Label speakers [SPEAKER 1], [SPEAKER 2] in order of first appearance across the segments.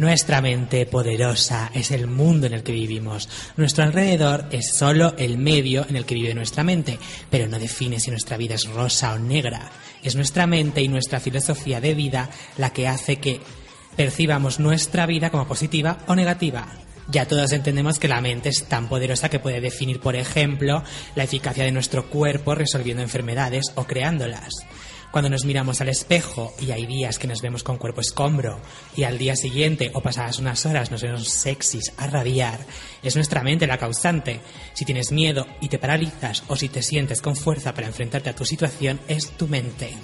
[SPEAKER 1] Nuestra mente poderosa es el mundo en el que vivimos. Nuestro alrededor es solo el medio en el que vive nuestra mente, pero no define si nuestra vida es rosa o negra. Es nuestra mente y nuestra filosofía de vida la que hace que percibamos nuestra vida como positiva o negativa. Ya todos entendemos que la mente es tan poderosa que puede definir, por ejemplo, la eficacia de nuestro cuerpo resolviendo enfermedades o creándolas. Cuando nos miramos al espejo y hay días que nos vemos con cuerpo escombro y al día siguiente o pasadas unas horas nos vemos sexys a rabiar, es nuestra mente la causante. Si tienes miedo y te paralizas o si te sientes con fuerza para enfrentarte a tu situación, es tu mente.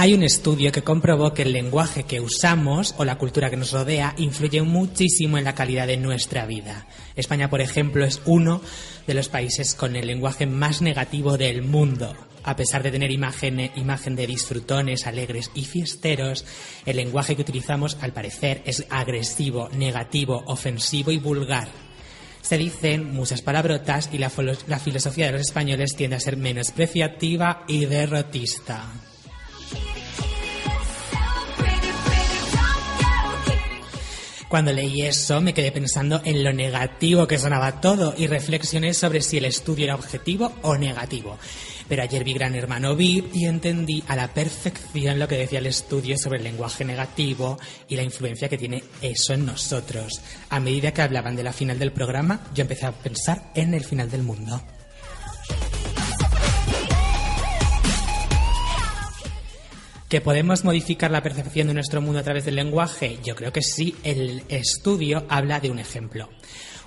[SPEAKER 1] Hay un estudio que comprobó que el lenguaje que usamos o la cultura que nos rodea influye muchísimo en la calidad de nuestra vida. España, por ejemplo, es uno de los países con el lenguaje más negativo del mundo. A pesar de tener imagen, imagen de disfrutones, alegres y fiesteros, el lenguaje que utilizamos, al parecer, es agresivo, negativo, ofensivo y vulgar. Se dicen muchas palabrotas y la, la filosofía de los españoles tiende a ser menospreciativa y derrotista. Cuando leí eso me quedé pensando en lo negativo que sonaba todo y reflexioné sobre si el estudio era objetivo o negativo. Pero ayer vi Gran Hermano VIP y entendí a la perfección lo que decía el estudio sobre el lenguaje negativo y la influencia que tiene eso en nosotros. A medida que hablaban de la final del programa, yo empecé a pensar en el final del mundo. ¿Que podemos modificar la percepción de nuestro mundo a través del lenguaje? Yo creo que sí. El estudio habla de un ejemplo.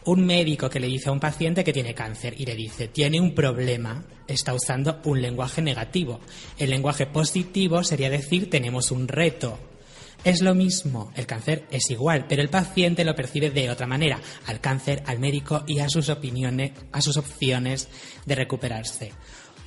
[SPEAKER 1] Un médico que le dice a un paciente que tiene cáncer y le dice, tiene un problema, está usando un lenguaje negativo. El lenguaje positivo sería decir, tenemos un reto. Es lo mismo, el cáncer es igual, pero el paciente lo percibe de otra manera, al cáncer, al médico y a sus opiniones, a sus opciones de recuperarse.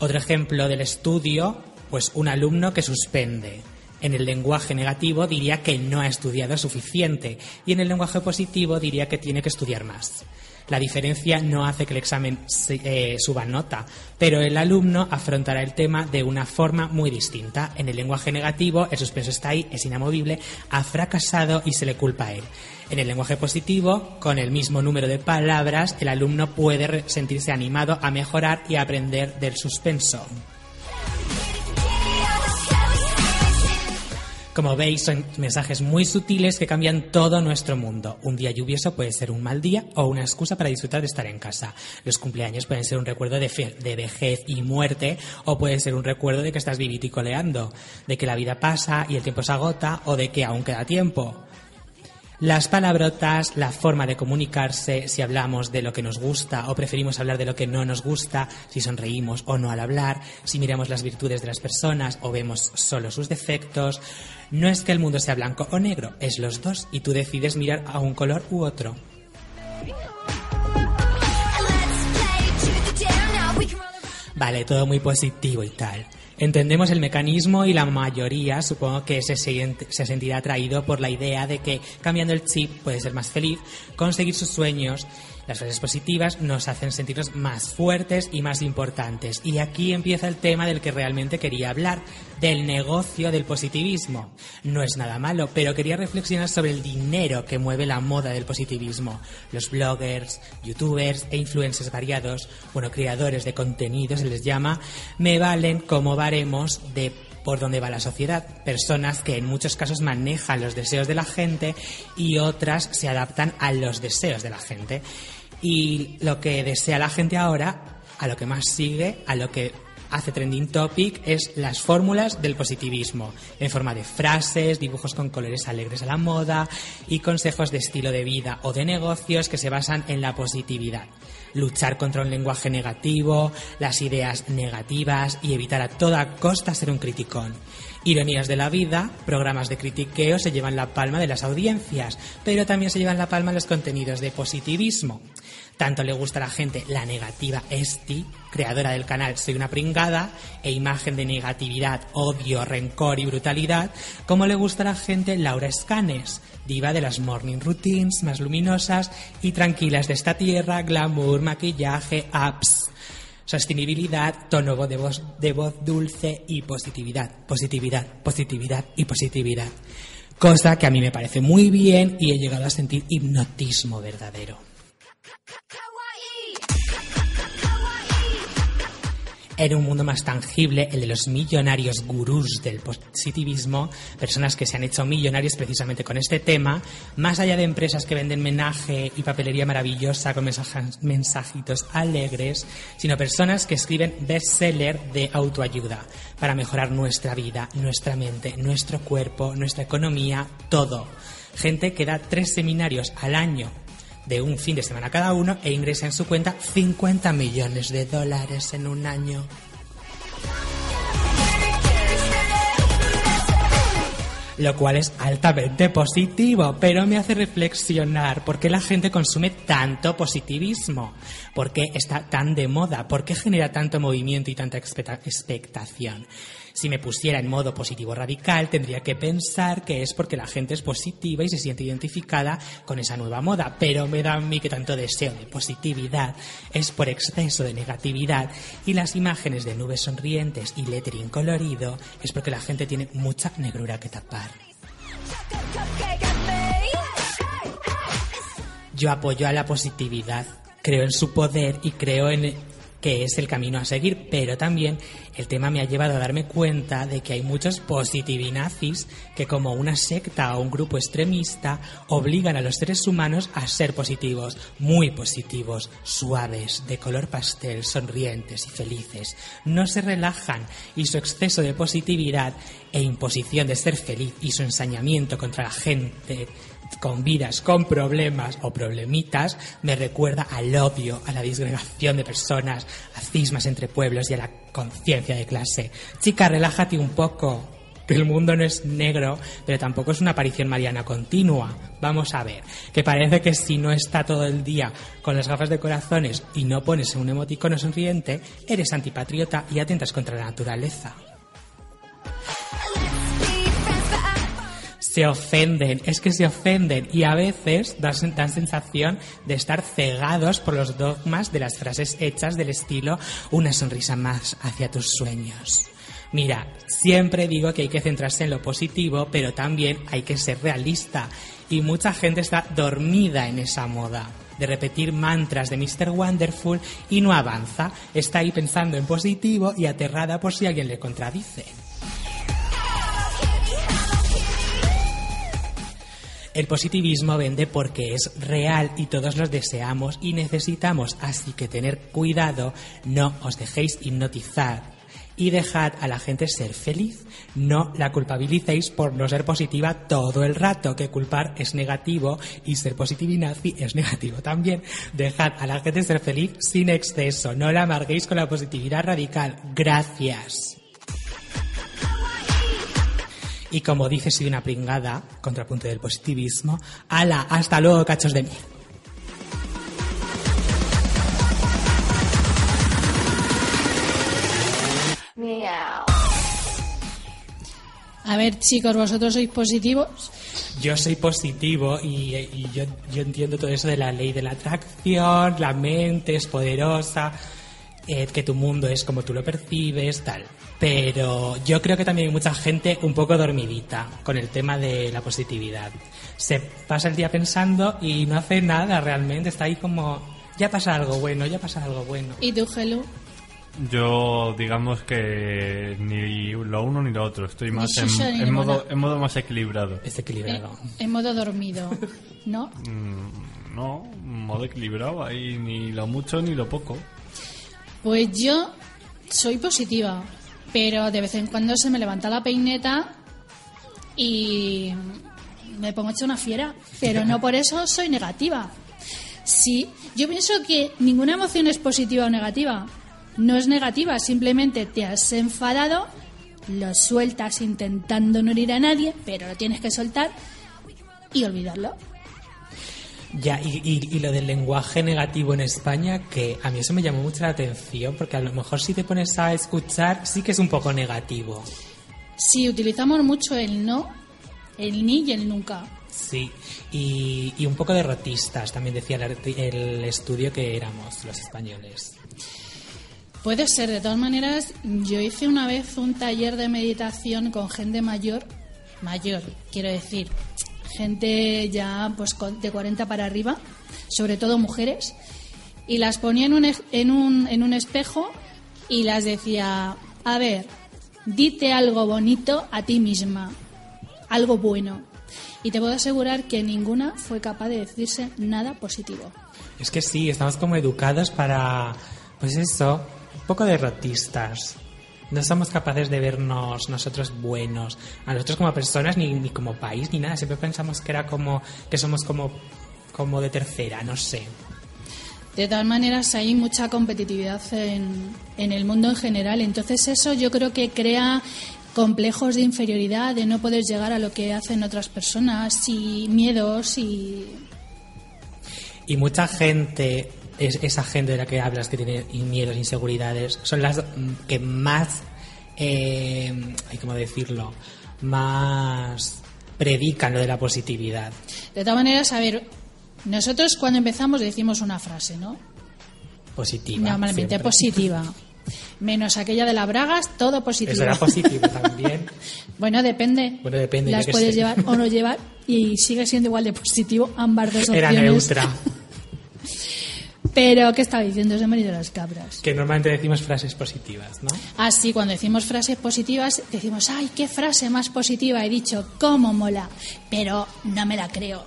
[SPEAKER 1] Otro ejemplo del estudio pues un alumno que suspende. En el lenguaje negativo diría que no ha estudiado suficiente y en el lenguaje positivo diría que tiene que estudiar más. La diferencia no hace que el examen eh, suba nota, pero el alumno afrontará el tema de una forma muy distinta. En el lenguaje negativo, el suspenso está ahí, es inamovible, ha fracasado y se le culpa a él. En el lenguaje positivo, con el mismo número de palabras, el alumno puede sentirse animado a mejorar y aprender del suspenso. Como veis, son mensajes muy sutiles que cambian todo nuestro mundo. Un día lluvioso puede ser un mal día o una excusa para disfrutar de estar en casa. Los cumpleaños pueden ser un recuerdo de, de vejez y muerte o puede ser un recuerdo de que estás viviticoleando, de que la vida pasa y el tiempo se agota o de que aún queda tiempo. Las palabrotas, la forma de comunicarse, si hablamos de lo que nos gusta o preferimos hablar de lo que no nos gusta, si sonreímos o no al hablar, si miramos las virtudes de las personas o vemos solo sus defectos, no es que el mundo sea blanco o negro, es los dos y tú decides mirar a un color u otro. Vale, todo muy positivo y tal. Entendemos el mecanismo y la mayoría supongo que se, se sentirá atraído por la idea de que cambiando el chip puede ser más feliz, conseguir sus sueños las frases positivas nos hacen sentirnos más fuertes y más importantes. Y aquí empieza el tema del que realmente quería hablar, del negocio del positivismo. No es nada malo, pero quería reflexionar sobre el dinero que mueve la moda del positivismo. Los bloggers, youtubers e influencers variados, bueno, creadores de contenido se les llama, me valen como baremos de por dónde va la sociedad. Personas que en muchos casos manejan los deseos de la gente y otras se adaptan a los deseos de la gente. Y lo que desea la gente ahora, a lo que más sigue, a lo que hace trending topic es las fórmulas del positivismo, en forma de frases, dibujos con colores alegres a la moda y consejos de estilo de vida o de negocios que se basan en la positividad luchar contra un lenguaje negativo, las ideas negativas y evitar a toda costa ser un criticón. Ironías de la vida, programas de critiqueo se llevan la palma de las audiencias, pero también se llevan la palma los contenidos de positivismo. Tanto le gusta a la gente la negativa Esti, creadora del canal Soy una pringada, e imagen de negatividad, odio, rencor y brutalidad, como le gusta a la gente Laura Escanes, diva de las morning routines más luminosas y tranquilas de esta tierra, glamour, maquillaje, apps. Sostenibilidad, tono de voz, de voz dulce y positividad. Positividad, positividad y positividad. Cosa que a mí me parece muy bien y he llegado a sentir hipnotismo verdadero. En un mundo más tangible, el de los millonarios gurús del positivismo, personas que se han hecho millonarios precisamente con este tema, más allá de empresas que venden menaje y papelería maravillosa con mensajitos alegres, sino personas que escriben bestseller de autoayuda para mejorar nuestra vida, nuestra mente, nuestro cuerpo, nuestra economía, todo. Gente que da tres seminarios al año de un fin de semana cada uno e ingresa en su cuenta 50 millones de dólares en un año. Lo cual es altamente positivo, pero me hace reflexionar por qué la gente consume tanto positivismo, por qué está tan de moda, por qué genera tanto movimiento y tanta expectación. Si me pusiera en modo positivo radical, tendría que pensar que es porque la gente es positiva y se siente identificada con esa nueva moda, pero me da a mí que tanto deseo de positividad es por exceso de negatividad. Y las imágenes de nubes sonrientes y lettering colorido es porque la gente tiene mucha negrura que tapar. Yo apoyo a la positividad, creo en su poder y creo en que es el camino a seguir, pero también el tema me ha llevado a darme cuenta de que hay muchos positivinazis que como una secta o un grupo extremista obligan a los seres humanos a ser positivos, muy positivos, suaves, de color pastel, sonrientes y felices. No se relajan y su exceso de positividad e imposición de ser feliz y su ensañamiento contra la gente con vidas con problemas o problemitas me recuerda al odio, a la disgregación de personas, a cismas entre pueblos y a la conciencia de clase. Chica, relájate un poco. Que el mundo no es negro, pero tampoco es una aparición mariana continua. Vamos a ver, que parece que si no está todo el día con las gafas de corazones y no pones un emoticono sonriente, eres antipatriota y atentas contra la naturaleza. Se ofenden, es que se ofenden y a veces dan, sensación de estar cegados por los dogmas de las frases hechas del estilo una sonrisa más hacia tus sueños. Mira, siempre digo que hay que centrarse en lo positivo, pero también hay que ser realista y mucha gente está dormida en esa moda de repetir mantras de Mr. Wonderful y no avanza, está ahí pensando en positivo y aterrada por si alguien le contradice. El positivismo vende porque es real y todos los deseamos y necesitamos, así que tener cuidado, no os dejéis hipnotizar y dejad a la gente ser feliz. No la culpabilicéis por no ser positiva todo el rato, que culpar es negativo y ser nazi es negativo también. Dejad a la gente ser feliz sin exceso, no la amarguéis con la positividad radical. Gracias. Y como dice, soy una pringada, contrapunto del positivismo. ¡Hala! ¡Hasta luego, cachos de miel!
[SPEAKER 2] A ver, chicos, ¿vosotros sois positivos?
[SPEAKER 1] Yo soy positivo y, yo, yo, entiendo todo eso de la ley de la atracción, la mente es poderosa, eh, que tu mundo es como tú lo percibes, tal pero yo creo que también hay mucha gente un poco dormidita con el tema de la positividad. Se pasa el día pensando y no hace nada realmente, está ahí como, ya pasa algo bueno, ya pasa algo bueno.
[SPEAKER 2] ¿Y tú, Gelu?
[SPEAKER 3] Yo, digamos que ni lo uno ni lo otro. Estoy más en, modo, en modo más equilibrado.
[SPEAKER 1] Es equilibrado.
[SPEAKER 2] En, modo dormido, ¿no?
[SPEAKER 3] Mm, no, modo equilibrado. Ahí ni lo mucho ni lo poco.
[SPEAKER 2] Pues yo soy positiva pero de vez en cuando se me levanta la peineta y me pongo hecha una fiera, pero no por eso soy negativa. Sí, yo pienso que ninguna emoción es positiva o negativa. No es negativa, simplemente te has enfadado, lo sueltas intentando no herir a nadie, pero lo tienes que soltar y olvidarlo.
[SPEAKER 1] Ya, y, lo del lenguaje negativo en España, que a mí eso me llamó mucho la atención, porque a lo mejor si te pones a escuchar, sí que es un poco negativo.
[SPEAKER 2] Sí, utilizamos mucho el no, el ni y el nunca.
[SPEAKER 1] Sí, y, un poco derrotistas, también decía el, el estudio que éramos los españoles.
[SPEAKER 2] Puede ser, de todas maneras, yo hice una vez un taller de meditación con gente mayor, mayor, quiero decir, gente ya pues de 40 para arriba, sobre todo mujeres, y las ponía en un, en un, en un espejo y las decía, a ver, dite algo bonito a ti misma, algo bueno. Y te puedo asegurar que ninguna fue capaz de decirse nada positivo.
[SPEAKER 1] Es que sí, estamos como educados para, pues eso, un poco derrotistas. No somos capaces de vernos nosotros buenos, a nosotros como personas, ni, ni como país, ni nada. Siempre pensamos que era como, que somos como, como de tercera, no sé.
[SPEAKER 2] De todas maneras, hay mucha competitividad en, en el mundo en general. Entonces, eso yo creo que crea complejos de inferioridad, de no poder llegar a lo que hacen otras personas y miedos y.
[SPEAKER 1] Y mucha gente es esa gente de la que hablas que tiene miedos, inseguridades, son las que más, eh, ¿cómo decirlo? Más predican lo de la positividad.
[SPEAKER 2] De todas maneras, a ver, nosotros cuando empezamos decimos una frase, ¿no?
[SPEAKER 1] Positiva.
[SPEAKER 2] Normalmente positiva. Menos aquella de las bragas, todo positivo.
[SPEAKER 1] Eso era positivo también.
[SPEAKER 2] bueno, depende.
[SPEAKER 1] Bueno, depende.
[SPEAKER 2] Las puedes llevar o no llevar y sigue siendo igual de positivo ambas dos opciones.
[SPEAKER 1] Era neutra.
[SPEAKER 2] Pero, ¿qué estaba diciendo ese marido de las cabras?
[SPEAKER 1] Que normalmente decimos frases positivas, ¿no?
[SPEAKER 2] Ah, sí, cuando decimos frases positivas, decimos, ¡ay, qué frase más positiva! He dicho, ¿cómo mola? Pero no me la creo.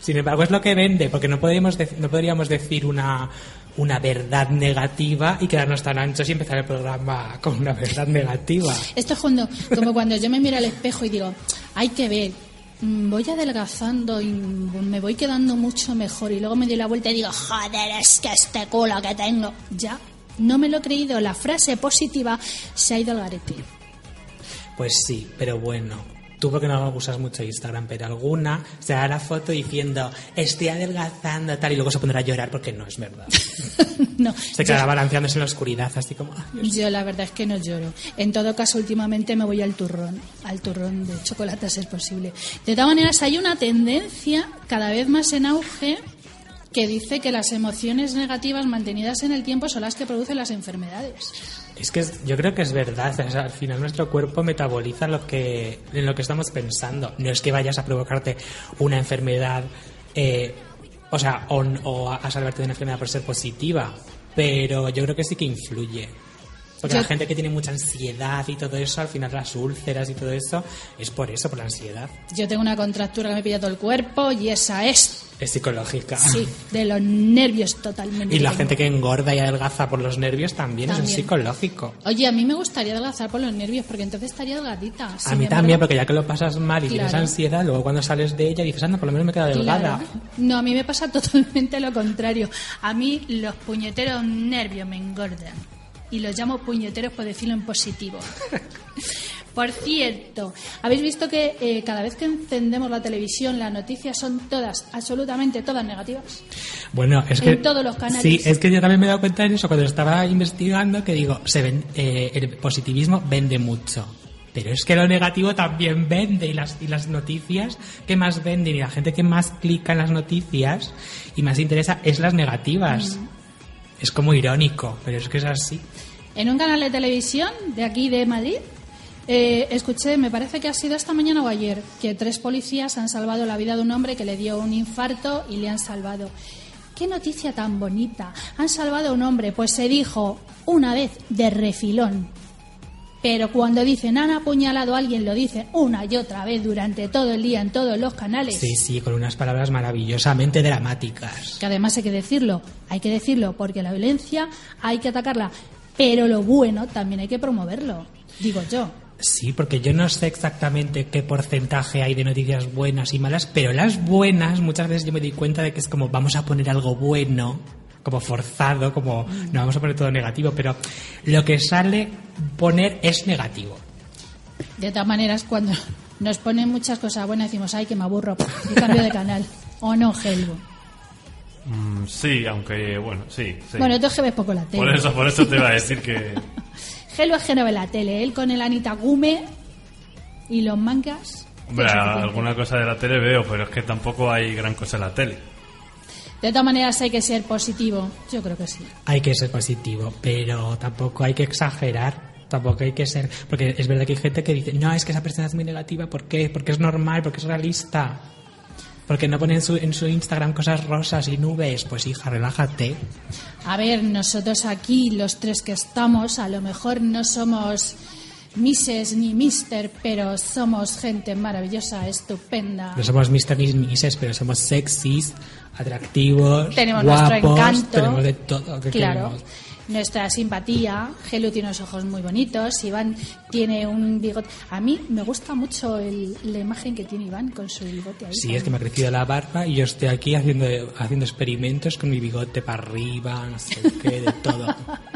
[SPEAKER 1] Sin embargo, es lo que vende, porque no podríamos, no podríamos decir una, una verdad negativa y quedarnos tan anchos y empezar el programa con una verdad negativa.
[SPEAKER 2] Esto es cuando, como cuando yo me miro al espejo y digo, hay que ver, voy adelgazando y me voy quedando mucho mejor y luego me doy la vuelta y digo, joder, es que este culo que tengo. Ya, no me lo he creído, la frase positiva se ha ido al garete.
[SPEAKER 1] Pues sí, pero bueno, Tú porque no usas mucho Instagram, pero alguna se hará la foto diciendo estoy adelgazando tal y luego se pondrá a llorar porque no es verdad.
[SPEAKER 2] no,
[SPEAKER 1] se quedará balanceándose en la oscuridad, así como...
[SPEAKER 2] yo la verdad es que no lloro. En todo caso, últimamente me voy al turrón, al turrón de chocolate, si es posible. De todas maneras, hay una tendencia cada vez más en auge que dice que las emociones negativas mantenidas en el tiempo son las que producen las enfermedades.
[SPEAKER 1] Es que yo creo que es verdad. al final nuestro cuerpo metaboliza lo que, en lo que estamos pensando. No es que vayas a provocarte una enfermedad, eh, o sea, o, a salvarte de una enfermedad por ser positiva. Pero yo creo que sí que influye. Porque la gente que tiene mucha ansiedad y todo eso, al final las úlceras y todo eso, es por eso, por la ansiedad.
[SPEAKER 2] Yo tengo una contractura que me pilla todo el cuerpo y esa es.
[SPEAKER 1] Es psicológica.
[SPEAKER 2] Sí, de los nervios totalmente.
[SPEAKER 1] Y la gente que engorda y adelgaza por los nervios también, es psicológico.
[SPEAKER 2] Oye, a mí me gustaría adelgazar por los nervios porque entonces estaría delgadita.
[SPEAKER 1] a mí también, porque ya que lo pasas mal y tienes ansiedad, luego cuando sales de ella dices, anda, por lo menos me queda delgada.
[SPEAKER 2] No, a mí me pasa totalmente lo contrario. A mí los puñeteros nervios me engordan y los llamo puñeteros por decirlo en positivo. Por cierto, ¿habéis visto que eh, cada vez que encendemos la televisión las noticias son todas, absolutamente todas negativas?
[SPEAKER 1] Bueno, es que...
[SPEAKER 2] En todos los canales.
[SPEAKER 1] Sí, es que yo también me he dado cuenta de eso cuando estaba investigando, que digo, se eh, el positivismo vende mucho. Pero es que lo negativo también vende y las, y las noticias que más venden y la gente que más clica en las noticias y más interesa es las negativas. Mm. Es como irónico, pero es que es así.
[SPEAKER 2] En un canal de televisión de aquí de Madrid, eh, escuché, me parece que ha sido esta mañana o ayer, que tres policías han salvado la vida de un hombre que le dio un infarto y le han salvado. ¡Qué noticia tan bonita! Han salvado a un hombre, pues se dijo una vez de refilón. Pero cuando dicen han apuñalado a alguien, lo dicen una y otra vez durante todo el día en todos los canales.
[SPEAKER 1] Sí, sí, con unas palabras maravillosamente dramáticas.
[SPEAKER 2] Que además hay que decirlo, hay que decirlo, porque la violencia hay que atacarla, pero lo bueno también hay que promoverlo, digo yo.
[SPEAKER 1] Sí, porque yo no sé exactamente qué porcentaje hay de noticias buenas y malas, pero las buenas muchas veces yo me di cuenta de que es como vamos a poner algo bueno como forzado, como no vamos a poner todo negativo, pero lo que sale poner es negativo.
[SPEAKER 2] De todas maneras, cuando nos ponen muchas cosas buenas, decimos, ay, que me aburro, y cambio de canal. ¿O no, Helvo?
[SPEAKER 3] Mm, sí, aunque, bueno, sí,
[SPEAKER 2] Bueno, tú es que ves poco la tele.
[SPEAKER 3] Por eso, por eso te iba a decir que...
[SPEAKER 2] Helvo es que no ve la tele. Él con el Anita Gume y los mangas...
[SPEAKER 3] Hombre, alguna cosa de la tele veo, pero es que tampoco hay gran cosa en la tele.
[SPEAKER 2] De todas maneras hay que ser positivo, yo creo que sí.
[SPEAKER 1] Hay que ser positivo, pero tampoco hay que exagerar. Tampoco hay que ser. Porque es verdad que hay gente que dice, no, es que esa persona es muy negativa. ¿Por qué? Porque es normal, porque es realista. Porque no pone en su, en su Instagram cosas rosas y nubes. Pues hija, relájate.
[SPEAKER 2] A ver, nosotros aquí, los tres que estamos, a lo mejor no somos Misses ni Mister, pero somos gente maravillosa, estupenda.
[SPEAKER 1] No somos Mister ni Misses, pero somos sexys, atractivos,
[SPEAKER 2] tenemos
[SPEAKER 1] guapos,
[SPEAKER 2] nuestro encanto.
[SPEAKER 1] Tenemos de todo. Que
[SPEAKER 2] claro.
[SPEAKER 1] queremos.
[SPEAKER 2] Nuestra simpatía. Gelu tiene unos ojos muy bonitos. Iván tiene un bigote. A mí me gusta mucho el- la imagen que tiene Iván con su bigote ahí.
[SPEAKER 1] Sí, es que me ha crecido la barba y yo estoy aquí haciendo, haciendo experimentos con mi bigote para arriba, no sé qué, de todo.